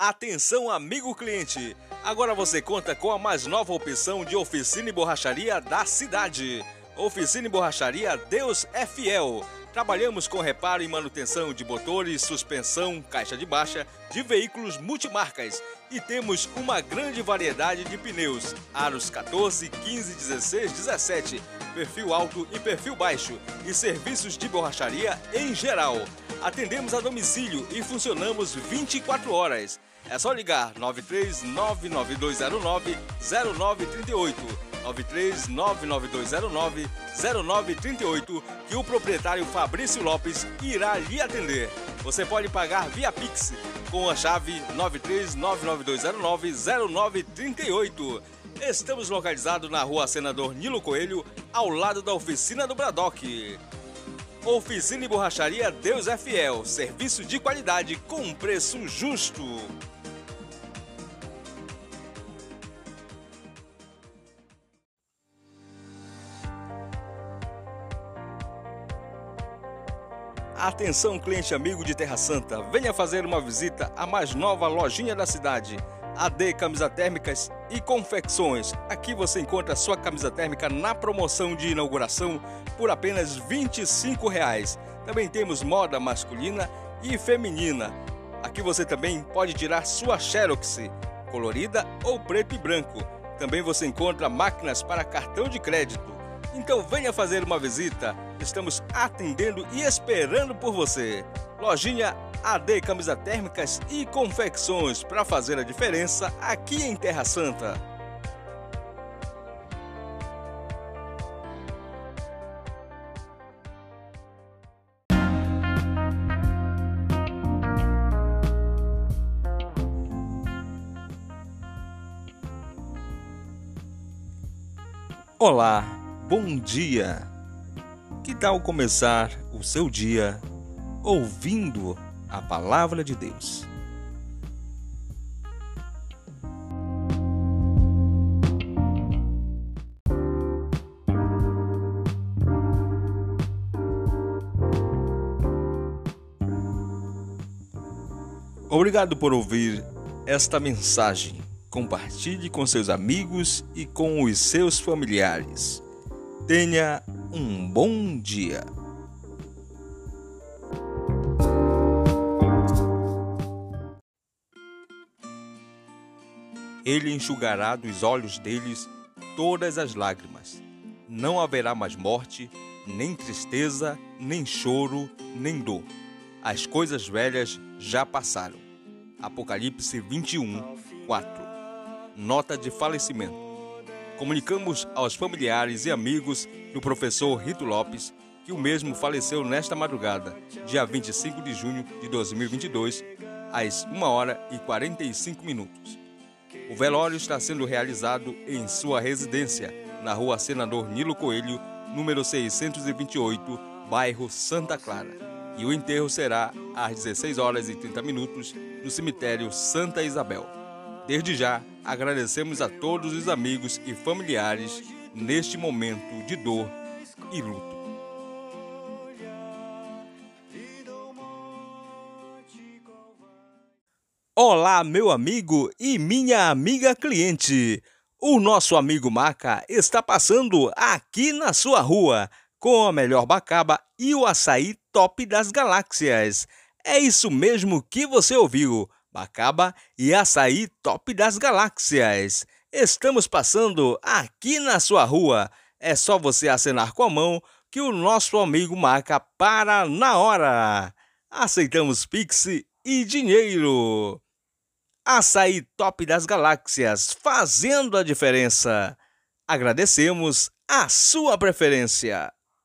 Atenção, amigo cliente! Agora você conta com a mais nova opção de oficina e borracharia da cidade. Oficina e borracharia Deus é Fiel. Trabalhamos com reparo e manutenção de motores, suspensão, caixa de baixa, de veículos multimarcas e temos uma grande variedade de pneus, aros 14, 15, 16, 17, perfil alto e perfil baixo e serviços de borracharia em geral. Atendemos a domicílio e funcionamos 24 horas. É só ligar 93992090938, 93992090938 que o proprietário Fabrício Lopes irá lhe atender. Você pode pagar via Pix com a chave 93992090938. Estamos localizados na rua Senador Nilo Coelho, ao lado da oficina do Bradock. Oficina e Borracharia Deus é Fiel. Serviço de qualidade com preço justo. Atenção, cliente amigo de Terra Santa, venha fazer uma visita à mais nova lojinha da cidade, AD Camisa Térmicas e Confecções. Aqui você encontra sua camisa térmica na promoção de inauguração por apenas 25 reais. Também temos moda masculina e feminina. Aqui você também pode tirar sua Xerox, colorida ou preto e branco. Também você encontra máquinas para cartão de crédito então venha fazer uma visita. Estamos atendendo e esperando por você. Lojinha AD Camisa Térmicas e Confecções para fazer a diferença aqui em Terra Santa. Olá, bom dia. Que tal começar o seu dia ouvindo a palavra de Deus? Obrigado por ouvir esta mensagem. Compartilhe com seus amigos e com os seus familiares. Tenha um bom dia. Ele enxugará dos olhos deles todas as lágrimas. Não haverá mais morte, nem tristeza, nem choro, nem dor. As coisas velhas já passaram. Apocalipse 21, 4. Nota de falecimento comunicamos aos familiares e amigos do professor Rito Lopes que o mesmo faleceu nesta madrugada, dia 25 de junho de 2022, às 1 hora e 45 minutos. O velório está sendo realizado em sua residência, na rua Senador Nilo Coelho, número 628, bairro Santa Clara. E o enterro será às 16 horas e 30 minutos no cemitério Santa Isabel. Desde já, agradecemos a todos os amigos e familiares neste momento de dor e luto. Olá, meu amigo e minha amiga cliente. O nosso amigo Maca está passando aqui na sua rua com a melhor bacaba e o açaí top das galáxias. É isso mesmo que você ouviu. Bacaba e açaí top das galáxias. Estamos passando aqui na sua rua. É só você acenar com a mão que o nosso amigo marca para na hora. Aceitamos Pix e dinheiro. Açaí top das galáxias, fazendo a diferença. Agradecemos a sua preferência.